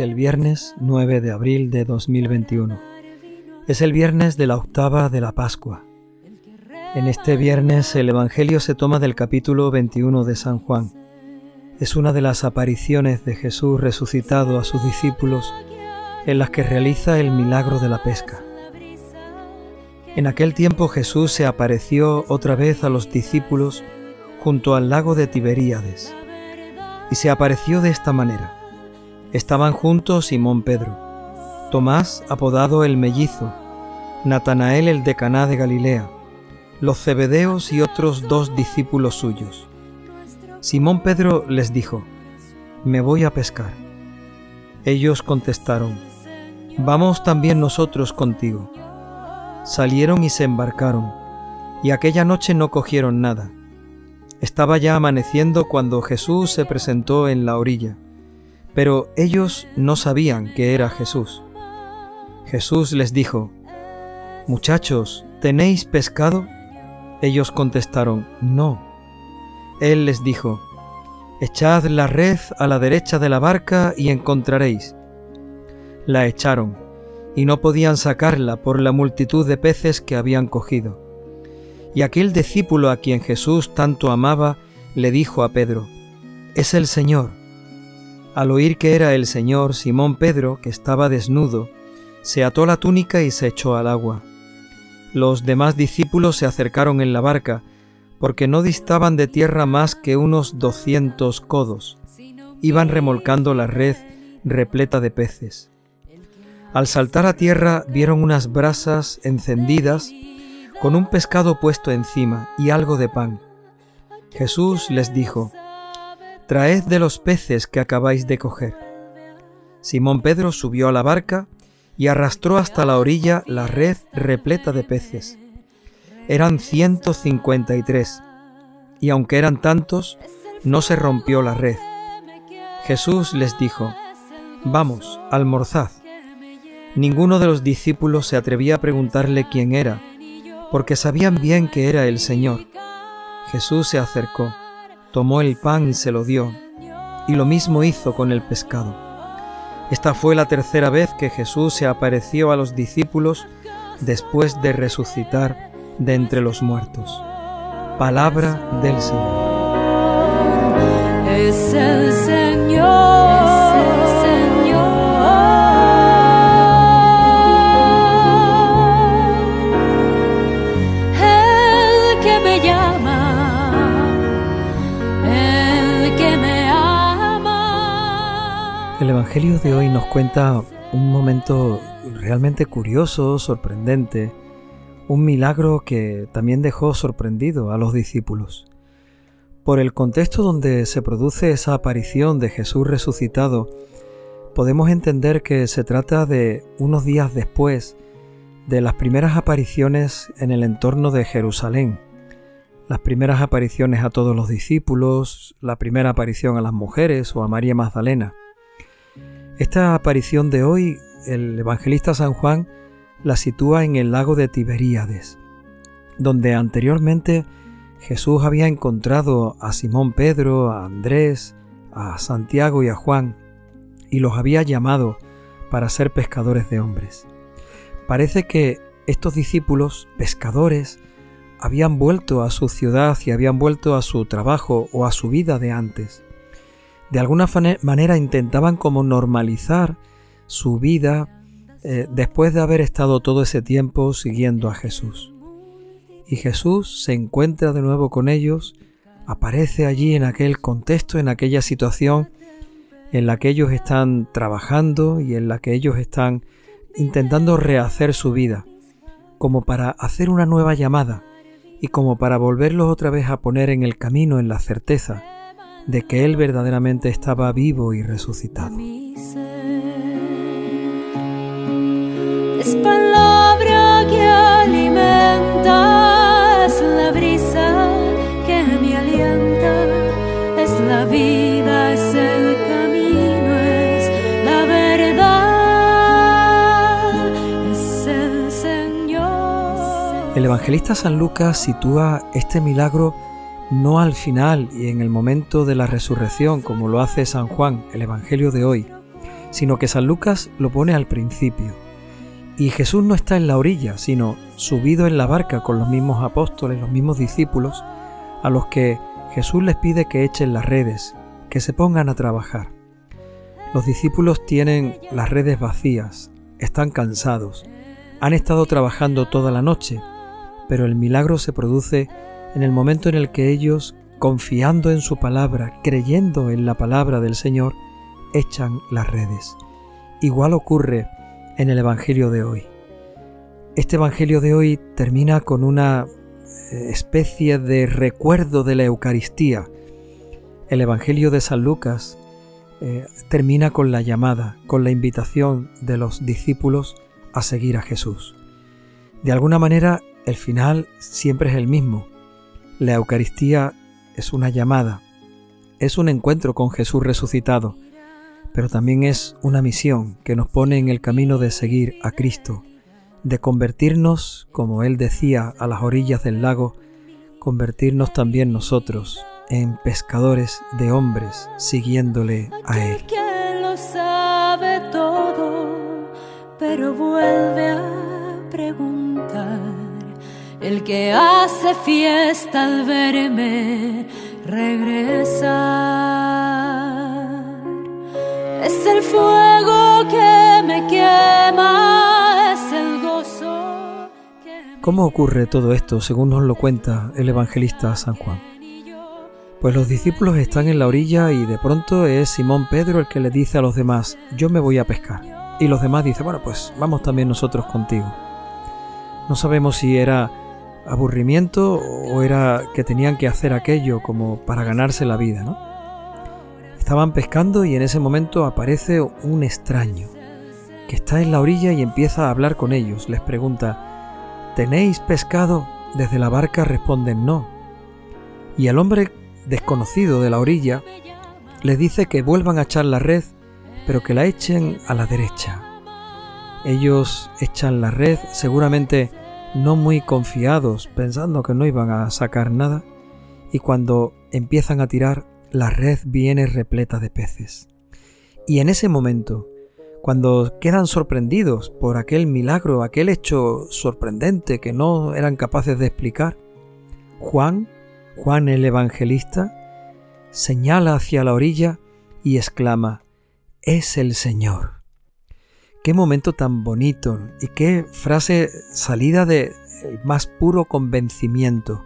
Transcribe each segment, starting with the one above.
el viernes 9 de abril de 2021. Es el viernes de la octava de la Pascua. En este viernes el Evangelio se toma del capítulo 21 de San Juan. Es una de las apariciones de Jesús resucitado a sus discípulos en las que realiza el milagro de la pesca. En aquel tiempo Jesús se apareció otra vez a los discípulos junto al lago de Tiberíades. Y se apareció de esta manera. Estaban juntos Simón Pedro, Tomás apodado el mellizo, Natanael el de Caná de Galilea, los cebedeos y otros dos discípulos suyos. Simón Pedro les dijo, Me voy a pescar. Ellos contestaron, Vamos también nosotros contigo. Salieron y se embarcaron, y aquella noche no cogieron nada. Estaba ya amaneciendo cuando Jesús se presentó en la orilla, pero ellos no sabían que era Jesús. Jesús les dijo, Muchachos, ¿tenéis pescado? Ellos contestaron, No. Él les dijo, Echad la red a la derecha de la barca y encontraréis. La echaron y no podían sacarla por la multitud de peces que habían cogido. Y aquel discípulo a quien Jesús tanto amaba le dijo a Pedro, Es el Señor. Al oír que era el Señor, Simón Pedro, que estaba desnudo, se ató la túnica y se echó al agua. Los demás discípulos se acercaron en la barca, porque no distaban de tierra más que unos doscientos codos. Iban remolcando la red repleta de peces. Al saltar a tierra vieron unas brasas encendidas con un pescado puesto encima y algo de pan. Jesús les dijo, Traed de los peces que acabáis de coger. Simón Pedro subió a la barca y arrastró hasta la orilla la red repleta de peces. Eran ciento cincuenta y tres, y aunque eran tantos, no se rompió la red. Jesús les dijo, Vamos, almorzad. Ninguno de los discípulos se atrevía a preguntarle quién era, porque sabían bien que era el Señor. Jesús se acercó, tomó el pan y se lo dio, y lo mismo hizo con el pescado. Esta fue la tercera vez que Jesús se apareció a los discípulos después de resucitar de entre los muertos. Palabra del Señor. Es el Señor. Evangelio de hoy nos cuenta un momento realmente curioso, sorprendente, un milagro que también dejó sorprendido a los discípulos. Por el contexto donde se produce esa aparición de Jesús resucitado, podemos entender que se trata de unos días después de las primeras apariciones en el entorno de Jerusalén, las primeras apariciones a todos los discípulos, la primera aparición a las mujeres o a María Magdalena. Esta aparición de hoy, el evangelista San Juan la sitúa en el lago de Tiberíades, donde anteriormente Jesús había encontrado a Simón Pedro, a Andrés, a Santiago y a Juan, y los había llamado para ser pescadores de hombres. Parece que estos discípulos, pescadores, habían vuelto a su ciudad y habían vuelto a su trabajo o a su vida de antes de alguna manera intentaban como normalizar su vida eh, después de haber estado todo ese tiempo siguiendo a Jesús. Y Jesús se encuentra de nuevo con ellos, aparece allí en aquel contexto, en aquella situación en la que ellos están trabajando y en la que ellos están intentando rehacer su vida, como para hacer una nueva llamada y como para volverlos otra vez a poner en el camino, en la certeza de que Él verdaderamente estaba vivo y resucitado. Es palabra que alimenta, es la brisa que me alienta, es la vida, es el camino, es la verdad, es el Señor. El evangelista San Lucas sitúa este milagro no al final y en el momento de la resurrección como lo hace San Juan, el Evangelio de hoy, sino que San Lucas lo pone al principio. Y Jesús no está en la orilla, sino subido en la barca con los mismos apóstoles, los mismos discípulos, a los que Jesús les pide que echen las redes, que se pongan a trabajar. Los discípulos tienen las redes vacías, están cansados, han estado trabajando toda la noche, pero el milagro se produce en el momento en el que ellos, confiando en su palabra, creyendo en la palabra del Señor, echan las redes. Igual ocurre en el Evangelio de hoy. Este Evangelio de hoy termina con una eh, especie de recuerdo de la Eucaristía. El Evangelio de San Lucas eh, termina con la llamada, con la invitación de los discípulos a seguir a Jesús. De alguna manera, el final siempre es el mismo. La Eucaristía es una llamada, es un encuentro con Jesús resucitado, pero también es una misión que nos pone en el camino de seguir a Cristo, de convertirnos, como Él decía, a las orillas del lago, convertirnos también nosotros en pescadores de hombres, siguiéndole a Él. Pero vuelve el que hace fiesta al verme regresar. Es el fuego que me quema, es el gozo. ¿Cómo ocurre todo esto según nos lo cuenta el evangelista San Juan? Pues los discípulos están en la orilla y de pronto es Simón Pedro el que le dice a los demás, yo me voy a pescar. Y los demás dicen, bueno, pues vamos también nosotros contigo. No sabemos si era aburrimiento o era que tenían que hacer aquello como para ganarse la vida, ¿no? Estaban pescando y en ese momento aparece un extraño que está en la orilla y empieza a hablar con ellos. Les pregunta, ¿tenéis pescado? Desde la barca responden no. Y el hombre desconocido de la orilla les dice que vuelvan a echar la red, pero que la echen a la derecha. Ellos echan la red, seguramente no muy confiados, pensando que no iban a sacar nada, y cuando empiezan a tirar, la red viene repleta de peces. Y en ese momento, cuando quedan sorprendidos por aquel milagro, aquel hecho sorprendente que no eran capaces de explicar, Juan, Juan el Evangelista, señala hacia la orilla y exclama, es el Señor. Qué momento tan bonito y qué frase salida del más puro convencimiento.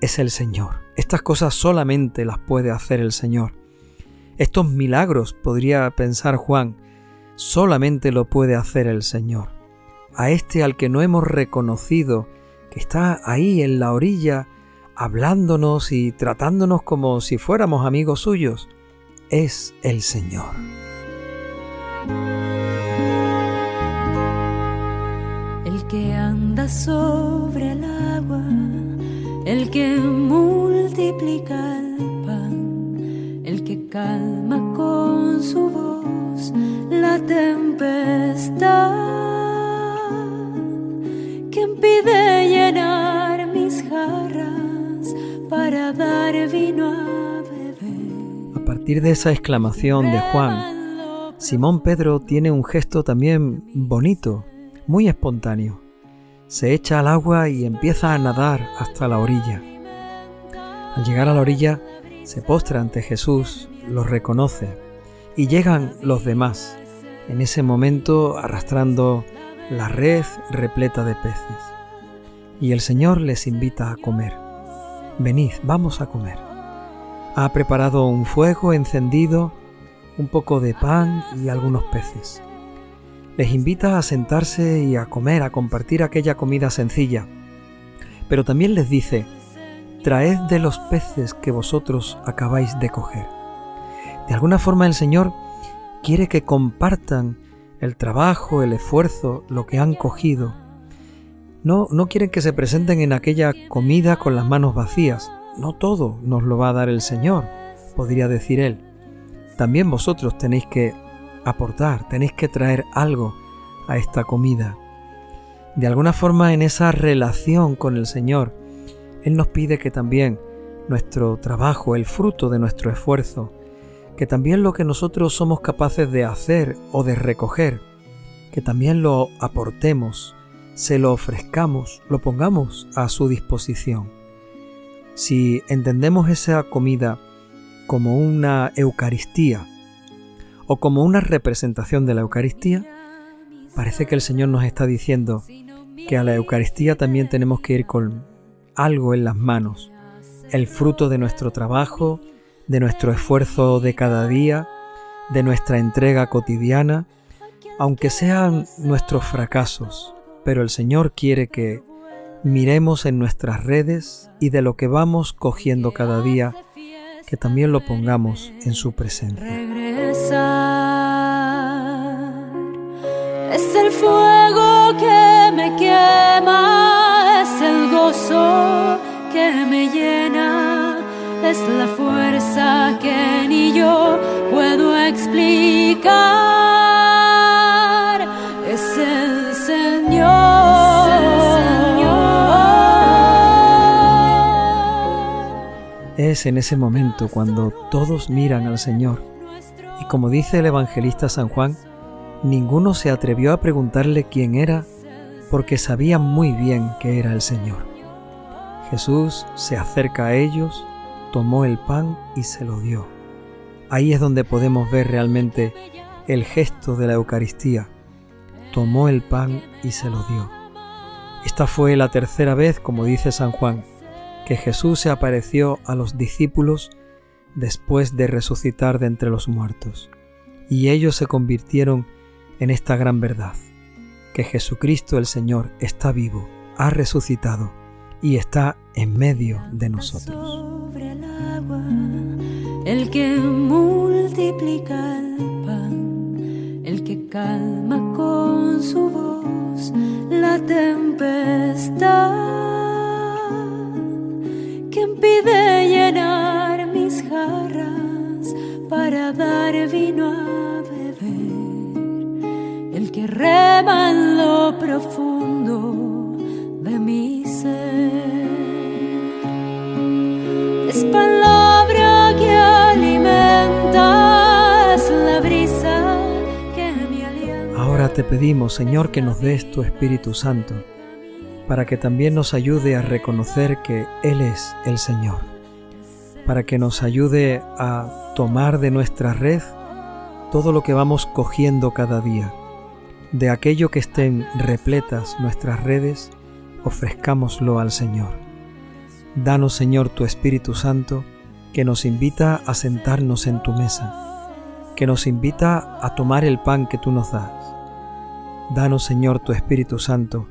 Es el Señor. Estas cosas solamente las puede hacer el Señor. Estos milagros, podría pensar Juan, solamente lo puede hacer el Señor. A este al que no hemos reconocido, que está ahí en la orilla, hablándonos y tratándonos como si fuéramos amigos suyos, es el Señor. Que anda sobre el agua, el que multiplica el pan, el que calma con su voz la tempestad, quien pide llenar mis jarras para dar vino a beber. A partir de esa exclamación de Juan, Simón Pedro tiene un gesto también bonito, muy espontáneo se echa al agua y empieza a nadar hasta la orilla. Al llegar a la orilla, se postra ante Jesús, lo reconoce y llegan los demás, en ese momento arrastrando la red repleta de peces. Y el Señor les invita a comer. Venid, vamos a comer. Ha preparado un fuego encendido, un poco de pan y algunos peces les invita a sentarse y a comer, a compartir aquella comida sencilla. Pero también les dice, traed de los peces que vosotros acabáis de coger. De alguna forma el Señor quiere que compartan el trabajo, el esfuerzo, lo que han cogido. No, no quieren que se presenten en aquella comida con las manos vacías. No todo nos lo va a dar el Señor, podría decir Él. También vosotros tenéis que aportar, tenéis que traer algo a esta comida. De alguna forma en esa relación con el Señor, Él nos pide que también nuestro trabajo, el fruto de nuestro esfuerzo, que también lo que nosotros somos capaces de hacer o de recoger, que también lo aportemos, se lo ofrezcamos, lo pongamos a su disposición. Si entendemos esa comida como una Eucaristía o como una representación de la Eucaristía, parece que el Señor nos está diciendo que a la Eucaristía también tenemos que ir con algo en las manos, el fruto de nuestro trabajo, de nuestro esfuerzo de cada día, de nuestra entrega cotidiana, aunque sean nuestros fracasos, pero el Señor quiere que miremos en nuestras redes y de lo que vamos cogiendo cada día, que también lo pongamos en su presencia. Es el fuego que me quema, es el gozo que me llena, es la fuerza que ni yo puedo explicar. Es el Señor. Es en ese momento cuando todos miran al Señor como dice el evangelista San Juan, ninguno se atrevió a preguntarle quién era porque sabía muy bien que era el Señor. Jesús se acerca a ellos, tomó el pan y se lo dio. Ahí es donde podemos ver realmente el gesto de la Eucaristía. Tomó el pan y se lo dio. Esta fue la tercera vez, como dice San Juan, que Jesús se apareció a los discípulos después de resucitar de entre los muertos. Y ellos se convirtieron en esta gran verdad, que Jesucristo el Señor está vivo, ha resucitado y está en medio de nosotros. el que multiplica el pan, el que calma con su voz la tempestad, quien pide para dar vino a beber, el que rema en lo profundo de mi ser. Es palabra que alimenta, la brisa que me alienta. Ahora te pedimos, Señor, que nos des tu Espíritu Santo, para que también nos ayude a reconocer que Él es el Señor, para que nos ayude a tomar de nuestra red todo lo que vamos cogiendo cada día. De aquello que estén repletas nuestras redes, ofrezcámoslo al Señor. Danos, Señor, tu Espíritu Santo, que nos invita a sentarnos en tu mesa, que nos invita a tomar el pan que tú nos das. Danos, Señor, tu Espíritu Santo,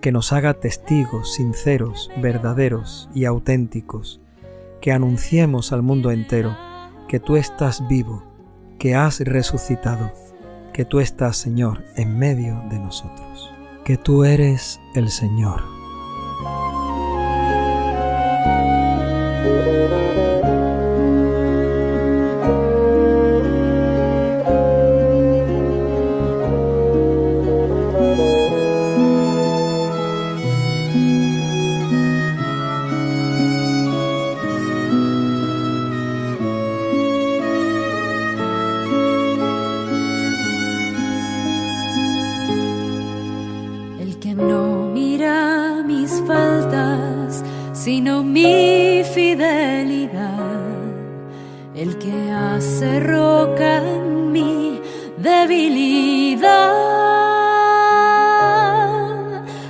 que nos haga testigos sinceros, verdaderos y auténticos, que anunciemos al mundo entero que tú estás vivo, que has resucitado, que tú estás, Señor, en medio de nosotros, que tú eres el Señor. Sino mi fidelidad, el que hace roca en mi debilidad,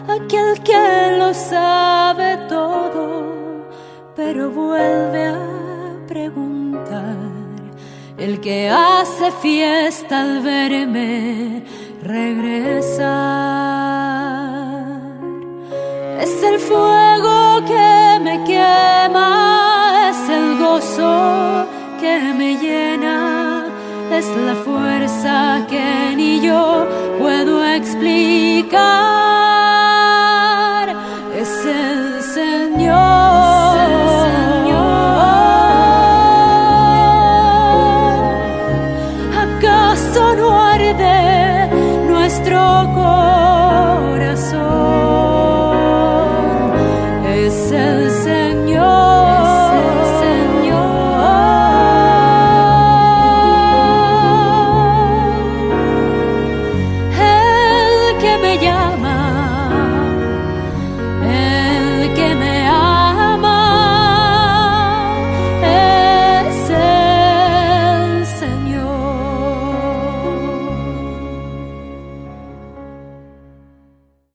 aquel que lo sabe todo, pero vuelve a preguntar, el que hace fiesta al verme regresar, es el fuego que me quema, es el gozo que me llena, es la fuerza que ni yo puedo explicar,